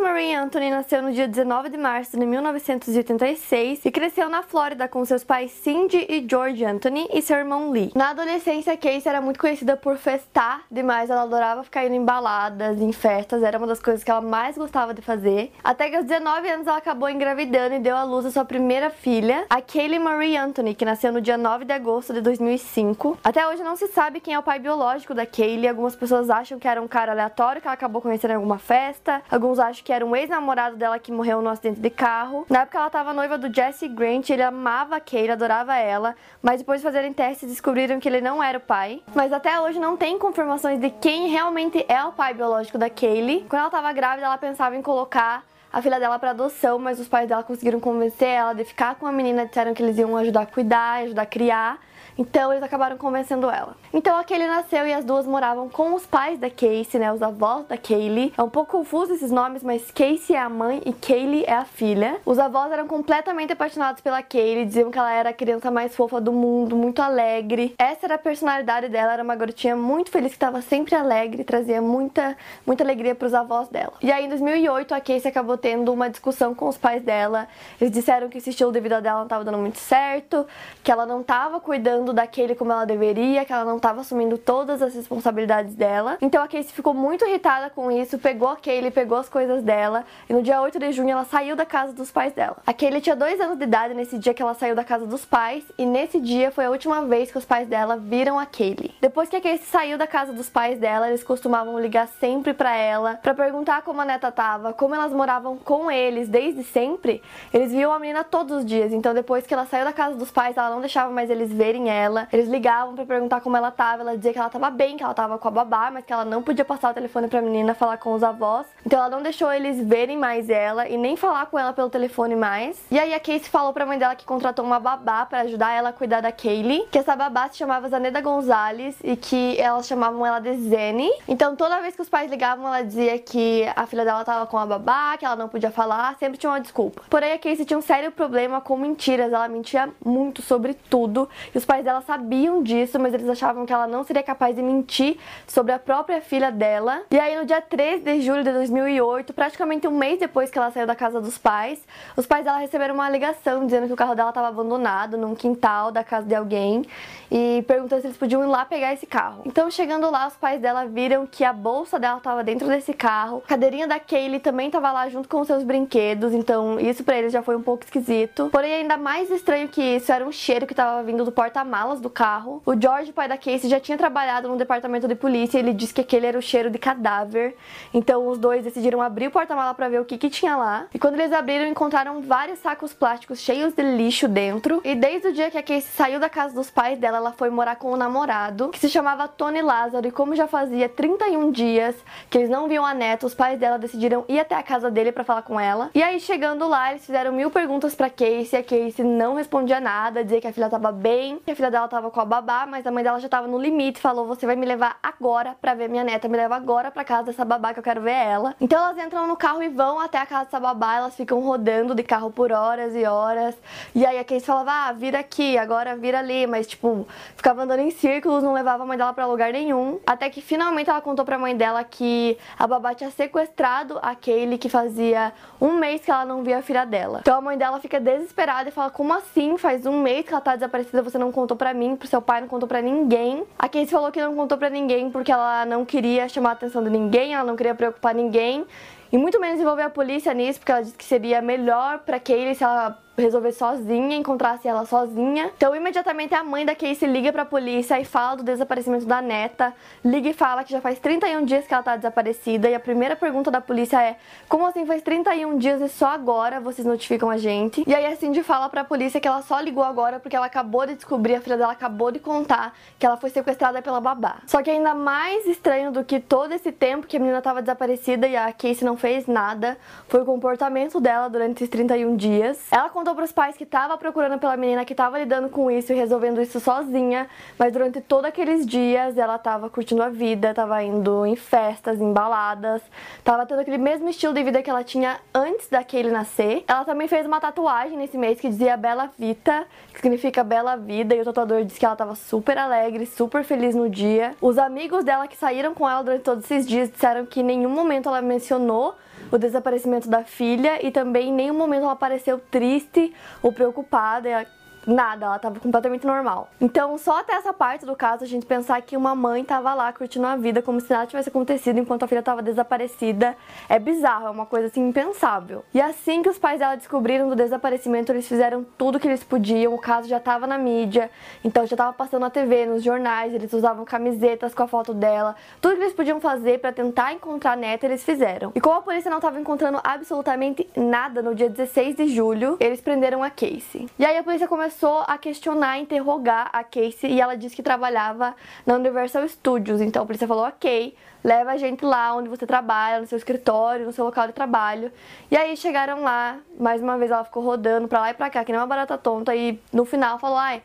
Marie Anthony nasceu no dia 19 de março de 1986 e cresceu na Flórida com seus pais Cindy e George Anthony e seu irmão Lee. Na adolescência, Casey era muito conhecida por festar demais, ela adorava ficar indo em baladas, em festas, era uma das coisas que ela mais gostava de fazer. Até que aos 19 anos ela acabou engravidando e deu à luz a sua primeira filha, a Kaylee Marie Anthony, que nasceu no dia 9 de agosto de 2005. Até hoje não se sabe quem é o pai biológico da Kaylee, algumas pessoas acham que era um cara aleatório que ela acabou conhecendo em alguma festa, alguns acham que era um ex-namorado dela que morreu no acidente de carro. Na época ela estava noiva do Jesse Grant, ele amava a Kaylee, adorava ela, mas depois de fazerem testes descobriram que ele não era o pai. Mas até hoje não tem confirmações de quem realmente é o pai biológico da Kaylee. Quando ela estava grávida, ela pensava em colocar a filha dela para adoção, mas os pais dela conseguiram convencer ela de ficar com a menina, disseram que eles iam ajudar a cuidar, ajudar a criar. Então eles acabaram convencendo ela. Então a Kaylee nasceu e as duas moravam com os pais da Casey, né? Os avós da Kaylee. É um pouco confuso esses nomes, mas Casey é a mãe e Kaylee é a filha. Os avós eram completamente apaixonados pela Kaylee, diziam que ela era a criança mais fofa do mundo, muito alegre. Essa era a personalidade dela, era uma garotinha muito feliz que estava sempre alegre, trazia muita, muita alegria para os avós dela. E aí em 2008 a Casey acabou tendo uma discussão com os pais dela. Eles disseram que esse estilo de vida dela não estava dando muito certo, que ela não estava cuidando cuidando daquele como ela deveria, que ela não estava assumindo todas as responsabilidades dela. Então a Casey ficou muito irritada com isso, pegou a Kaylee, pegou as coisas dela e no dia 8 de junho ela saiu da casa dos pais dela. A Kaylee tinha dois anos de idade nesse dia que ela saiu da casa dos pais e nesse dia foi a última vez que os pais dela viram a Kaylee. Depois que a Casey saiu da casa dos pais dela, eles costumavam ligar sempre para ela para perguntar como a neta tava, como elas moravam com eles desde sempre. Eles viam a menina todos os dias, então depois que ela saiu da casa dos pais, ela não deixava mais eles verem Eles ligavam para perguntar como ela tava. Ela dizia que ela tava bem, que ela tava com a babá, mas que ela não podia passar o telefone pra menina falar com os avós. Então ela não deixou eles verem mais ela e nem falar com ela pelo telefone mais. E aí a Casey falou pra mãe dela que contratou uma babá para ajudar ela a cuidar da Kaylee, que essa babá se chamava Zaneda Gonzalez e que elas chamavam ela de Zene. Então toda vez que os pais ligavam, ela dizia que a filha dela tava com a babá, que ela não podia falar, sempre tinha uma desculpa. Porém a Casey tinha um sério problema com mentiras, ela mentia muito sobre tudo e os pais dela sabiam disso, mas eles achavam que ela não seria capaz de mentir sobre a própria filha dela. E aí, no dia 13 de julho de 2008, praticamente um mês depois que ela saiu da casa dos pais, os pais dela receberam uma ligação dizendo que o carro dela estava abandonado num quintal da casa de alguém e perguntando se eles podiam ir lá pegar esse carro. Então, chegando lá, os pais dela viram que a bolsa dela estava dentro desse carro, a cadeirinha da Kaylee também estava lá junto com seus brinquedos, então isso para eles já foi um pouco esquisito. Porém, ainda mais estranho que isso era um cheiro que estava vindo do porta-malas do carro. O George, pai da Casey, já tinha trabalhado no departamento de polícia e ele disse que aquele era o cheiro de cadáver. Então os dois decidiram abrir o porta-mala para ver o que, que tinha lá. E quando eles abriram, encontraram vários sacos plásticos cheios de lixo dentro. E desde o dia que a Casey saiu da casa dos pais dela, ela foi morar com um namorado que se chamava Tony Lázaro. E como já fazia 31 dias que eles não viam a neta, os pais dela decidiram ir até a casa dele para falar com ela. E aí, chegando lá, eles fizeram mil perguntas para Casey. A Casey não respondia nada, dizia que a filha tava bem, que a filha dela tava com a babá, mas a mãe dela já tava no limite, falou: "Você vai me levar agora para ver minha neta, me leva agora para casa dessa babá que eu quero ver ela". Então elas entram no carro e vão até a casa dessa babá, elas ficam rodando de carro por horas e horas. E aí a Casey falava: "Ah, vira aqui, agora vira ali", mas tipo, ficava andando em círculos, não levava a mãe dela para lugar nenhum. Até que finalmente ela contou para a mãe dela que a babá tinha sequestrado a Kaylee, que fazia um mês que ela não via a filha dela. Então a mãe dela fica desesperada e fala: "Como assim? Faz um mês que ela tá desaparecida, você não contou para mim, pro seu pai não contou para ninguém. A Casey falou que não contou para ninguém porque ela não queria chamar a atenção de ninguém, ela não queria preocupar ninguém. E muito menos envolver a polícia nisso, porque ela disse que seria melhor para Kaylee se ela resolver sozinha, encontrasse ela sozinha. Então, imediatamente a mãe da Casey liga pra polícia e fala do desaparecimento da neta. Liga e fala que já faz 31 dias que ela tá desaparecida. E a primeira pergunta da polícia é: Como assim faz 31 dias e só agora vocês notificam a gente? E aí a Cindy fala pra polícia que ela só ligou agora porque ela acabou de descobrir, a filha dela acabou de contar que ela foi sequestrada pela babá. Só que ainda mais estranho do que todo esse tempo que a menina tava desaparecida e a Casey não fez nada foi o comportamento dela durante esses 31 dias. Ela contou pros pais que tava procurando pela menina, que tava lidando com isso e resolvendo isso sozinha, mas durante todos aqueles dias ela tava curtindo a vida, tava indo em festas, em baladas, tava tendo aquele mesmo estilo de vida que ela tinha antes daquele nascer. Ela também fez uma tatuagem nesse mês que dizia Bela Vita, que significa Bela Vida, e o tatuador disse que ela tava super alegre, super feliz no dia. Os amigos dela que saíram com ela durante todos esses dias disseram que em nenhum momento ela mencionou o desaparecimento da filha e também em nenhum momento ela pareceu triste ou preocupada nada, ela tava completamente normal. Então, só até essa parte do caso, a gente pensar que uma mãe tava lá curtindo a vida como se nada tivesse acontecido enquanto a filha tava desaparecida, é bizarro, é uma coisa assim impensável. E assim que os pais dela descobriram do desaparecimento, eles fizeram tudo que eles podiam, o caso já tava na mídia, então já tava passando na TV, nos jornais, eles usavam camisetas com a foto dela, tudo que eles podiam fazer para tentar encontrar a neta, eles fizeram. E como a polícia não tava encontrando absolutamente nada no dia 16 de julho, eles prenderam a Casey. E aí a polícia começou começou a questionar, interrogar a Casey e ela disse que trabalhava na Universal Studios. Então a polícia falou: ok, leva a gente lá onde você trabalha, no seu escritório, no seu local de trabalho. E aí chegaram lá, mais uma vez ela ficou rodando pra lá e pra cá, que nem uma barata tonta, e no final falou: ai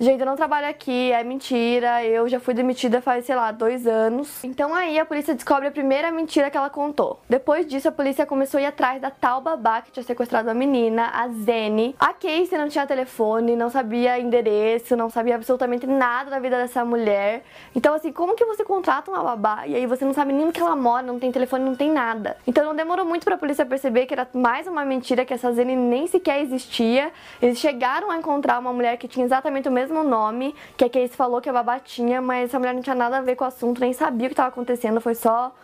Gente, eu não trabalho aqui, é mentira, eu já fui demitida faz, sei lá, dois anos. Então aí a polícia descobre a primeira mentira que ela contou. Depois disso, a polícia começou a ir atrás da tal babá que tinha sequestrado a menina, a Zene. A Casey não tinha telefone, não sabia endereço, não sabia absolutamente nada da vida dessa mulher. Então, assim, como que você contrata uma babá e aí você não sabe nem onde ela mora, não tem telefone, não tem nada? Então não demorou muito pra polícia perceber que era mais uma mentira, que essa Zene nem sequer existia. Eles chegaram a encontrar uma mulher que tinha exatamente o mesmo mesmo nome que a Casey falou que a babá tinha, mas essa mulher não tinha nada a ver com o assunto, nem sabia o que estava acontecendo, foi só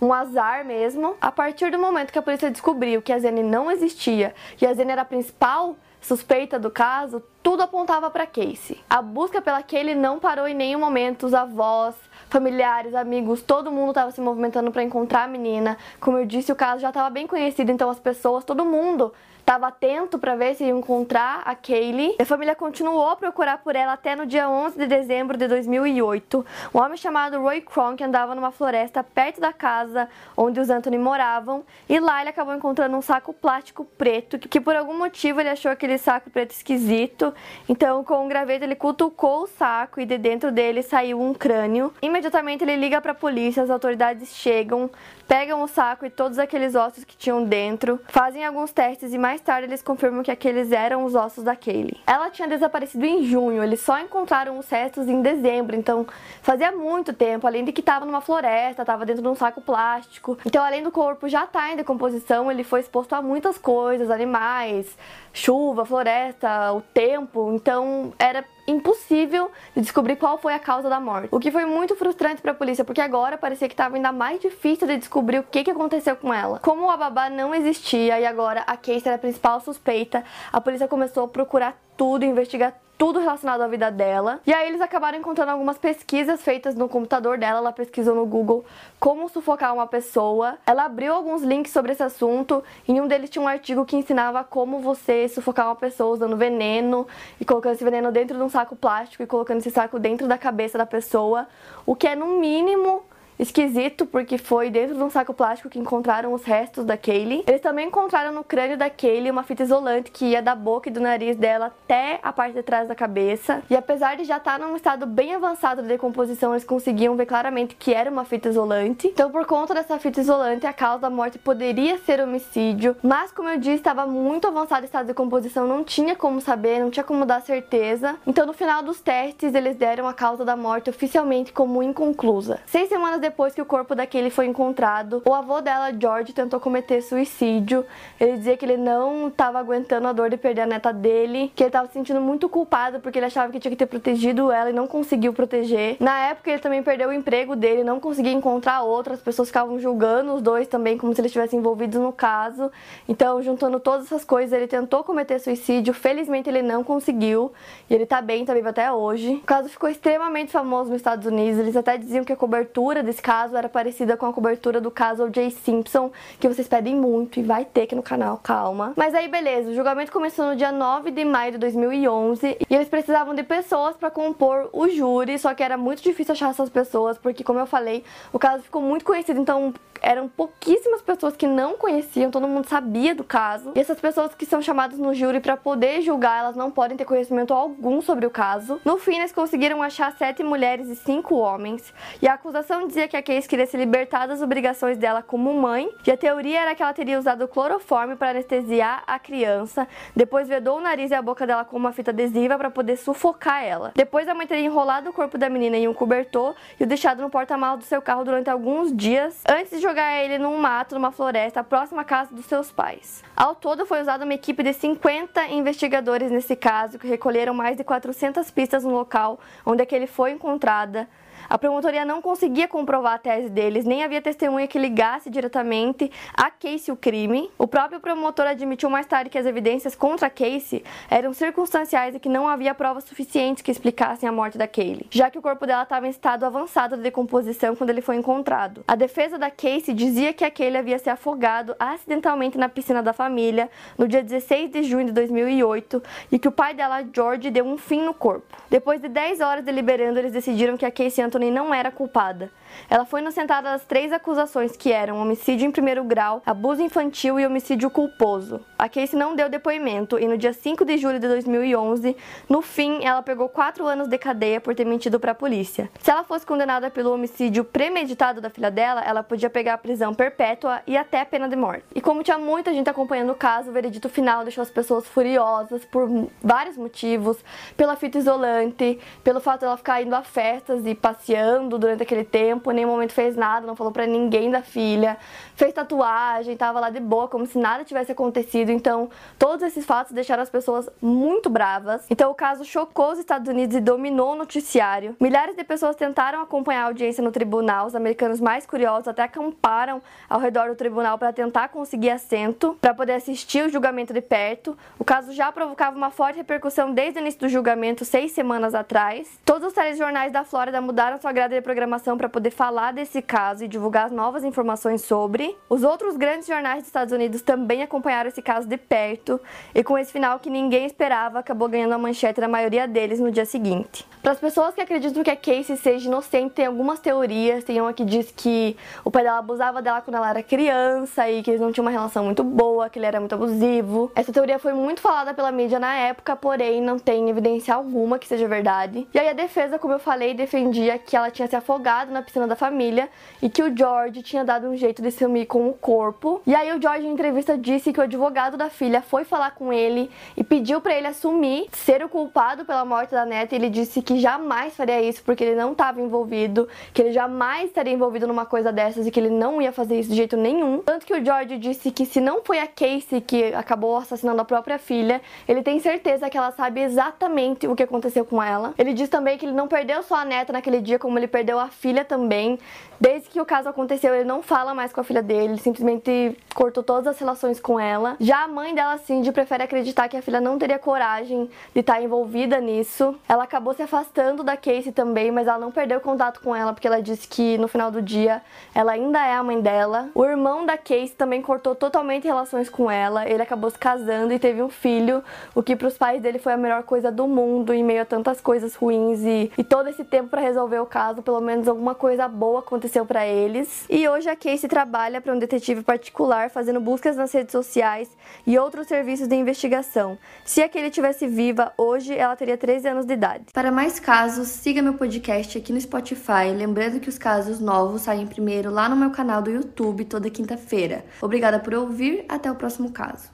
um azar mesmo. A partir do momento que a polícia descobriu que a Zene não existia e a Zene era a principal suspeita do caso, tudo apontava para Casey. A busca pela Kaylee não parou em nenhum momento, os avós, familiares, amigos, todo mundo estava se movimentando para encontrar a menina. Como eu disse, o caso já estava bem conhecido, então as pessoas, todo mundo estava atento para ver se ia encontrar a Kaylee. A família continuou a procurar por ela até no dia 11 de dezembro de 2008. Um homem chamado Roy Cronk andava numa floresta perto da casa onde os Anthony moravam e lá ele acabou encontrando um saco plástico preto que por algum motivo ele achou aquele saco preto esquisito. Então, com um graveto ele cutucou o saco e de dentro dele saiu um crânio. Imediatamente ele liga para a polícia, as autoridades chegam, pegam o saco e todos aqueles ossos que tinham dentro, fazem alguns testes e mais mais tarde eles confirmam que aqueles eram os ossos da Kaylee. Ela tinha desaparecido em junho, eles só encontraram os restos em dezembro, então fazia muito tempo, além de que estava numa floresta, estava dentro de um saco plástico. Então, além do corpo já estar tá em decomposição, ele foi exposto a muitas coisas, animais, chuva, floresta, o tempo. Então, era impossível de descobrir qual foi a causa da morte. O que foi muito frustrante para a polícia, porque agora parecia que estava ainda mais difícil de descobrir o que, que aconteceu com ela. Como a babá não existia e agora a Casey era a principal suspeita, a polícia começou a procurar tudo, investigar tudo relacionado à vida dela. E aí eles acabaram encontrando algumas pesquisas feitas no computador dela. Ela pesquisou no Google como sufocar uma pessoa. Ela abriu alguns links sobre esse assunto. Em um deles tinha um artigo que ensinava como você sufocar uma pessoa usando veneno e colocando esse veneno dentro de um saco plástico e colocando esse saco dentro da cabeça da pessoa, o que é no mínimo esquisito porque foi dentro de um saco plástico que encontraram os restos da Kaylee. Eles também encontraram no crânio da Kaylee uma fita isolante que ia da boca e do nariz dela até a parte de trás da cabeça. E apesar de já estar num estado bem avançado de decomposição, eles conseguiam ver claramente que era uma fita isolante. Então, por conta dessa fita isolante, a causa da morte poderia ser homicídio, mas como eu disse, estava muito avançado o estado de decomposição, não tinha como saber, não tinha como dar certeza. Então, no final dos testes, eles deram a causa da morte oficialmente como inconclusa. Seis semanas depois que o corpo da Kaylee foi encontrado, o avô dela, George, tentou cometer suicídio. Ele dizia que ele não estava aguentando a dor de perder a neta dele, que ele estava se sentindo muito culpado porque ele achava que tinha que ter protegido ela e não conseguiu proteger. Na época, ele também perdeu o emprego dele, não conseguia encontrar outras pessoas ficavam julgando os dois também como se eles estivessem envolvidos no caso. Então, juntando todas essas coisas, ele tentou cometer suicídio. Felizmente, ele não conseguiu e ele tá bem, tá vivo até hoje. O caso ficou extremamente famoso nos Estados Unidos. Eles até diziam que a cobertura desse caso era parecida com a cobertura do caso O.J. Simpson, que vocês pedem muito e vai ter aqui no canal, calma. Mas aí, beleza, o julgamento começou no dia 9 de maio de 2011 e eles precisavam de pessoas para compor o júri, só que era muito difícil achar essas pessoas, porque, como eu falei, o caso ficou muito conhecido, então eram pouquíssimas pessoas que não conheciam, todo mundo sabia do caso. E essas pessoas que são chamadas no júri para poder julgar, elas não podem ter conhecimento algum sobre o caso. No fim, eles conseguiram achar sete mulheres e cinco homens. E a acusação dizia que a Case queria se libertar das obrigações dela como mãe. E a teoria era que ela teria usado cloroforme para anestesiar a criança. Depois vedou o nariz e a boca dela com uma fita adesiva para poder sufocar ela. Depois a mãe teria enrolado o corpo da menina em um cobertor e o deixado no porta-malas do seu carro durante alguns dias antes de jogar jogar ele num mato, numa floresta, próxima à casa dos seus pais. Ao todo, foi usada uma equipe de 50 investigadores nesse caso, que recolheram mais de 400 pistas no local onde é que ele foi encontrada, a promotoria não conseguia comprovar a tese deles, nem havia testemunha que ligasse diretamente a Casey o crime. O próprio promotor admitiu mais tarde que as evidências contra Casey eram circunstanciais e que não havia provas suficientes que explicassem a morte da Kaylee, já que o corpo dela estava em estado avançado de decomposição quando ele foi encontrado. A defesa da Casey dizia que a Kaylee havia se afogado acidentalmente na piscina da família no dia 16 de junho de 2008 e que o pai dela, George, deu um fim no corpo. Depois de 10 horas deliberando, eles decidiram que a Casey Anthony não era culpada. Ela foi inocentada das três acusações que eram homicídio em primeiro grau, abuso infantil e homicídio culposo. A Casey não deu depoimento e no dia 5 de julho de 2011, no fim, ela pegou quatro anos de cadeia por ter mentido para a polícia. Se ela fosse condenada pelo homicídio premeditado da filha dela, ela podia pegar a prisão perpétua e até a pena de morte. E como tinha muita gente acompanhando o caso, o veredito final deixou as pessoas furiosas por vários motivos, pela fita isolante, pelo fato dela ficar indo a festas e passeando durante aquele tempo, em nenhum momento fez nada, não falou para ninguém da filha, fez tatuagem, tava lá de boa, como se nada tivesse acontecido. Então, todos esses fatos deixaram as pessoas muito bravas. Então, o caso chocou os Estados Unidos e dominou o noticiário. Milhares de pessoas tentaram acompanhar a audiência no tribunal, os americanos mais curiosos até acamparam ao redor do tribunal para tentar conseguir assento, para poder assistir o julgamento de perto. O caso já provocava uma forte repercussão desde o início do julgamento, seis semanas atrás. Todos os telejornais da Flórida mudaram sua grade de programação para poder falar desse caso e divulgar as novas informações sobre. Os outros grandes jornais dos Estados Unidos também acompanharam esse caso de perto e com esse final que ninguém esperava, acabou ganhando a manchete da maioria deles no dia seguinte. Para as pessoas que acreditam que a Casey seja inocente, tem algumas teorias. Tem uma que diz que o pai dela abusava dela quando ela era criança e que eles não tinham uma relação muito boa, que ele era muito abusivo. Essa teoria foi muito falada pela mídia na época, porém não tem evidência alguma que seja verdade. E aí a defesa, como eu falei, defendia que ela tinha se afogado na piscina da família e que o George tinha dado um jeito de sumir com o corpo. E aí o George em entrevista disse que o advogado da filha foi falar com ele e pediu para ele assumir ser o culpado pela morte da neta. Ele disse que jamais faria isso porque ele não estava envolvido, que ele jamais estaria envolvido numa coisa dessas e que ele não ia fazer isso de jeito nenhum. Tanto que o George disse que se não foi a Casey que acabou assassinando a própria filha, ele tem certeza que ela sabe exatamente o que aconteceu com ela. Ele diz também que ele não perdeu só a neta naquele dia, como ele perdeu a filha também. Desde que o caso aconteceu, ele não fala mais com a filha dele, ele simplesmente cortou todas as relações com ela. Já a mãe dela, Cindy, prefere acreditar que a filha não teria coragem de estar envolvida nisso. Ela acabou se afastando da Casey também, mas ela não perdeu contato com ela porque ela disse que no final do dia ela ainda é a mãe dela. O irmão da Casey também cortou totalmente relações com ela. Ele acabou se casando e teve um filho, o que para os pais dele foi a melhor coisa do mundo em meio a tantas coisas ruins e, e todo esse tempo para resolver o caso, pelo menos alguma coisa boa aconteceu para eles. E hoje a Casey trabalha para um detetive particular fazendo buscas nas redes sociais e outros serviços de investigação. Se aquele tivesse viva hoje, ela teria 13 anos de idade. Para mais casos, siga meu podcast aqui no Spotify, lembrando que os casos novos saem primeiro lá no meu canal do YouTube toda quinta-feira. Obrigada por ouvir, até o próximo caso.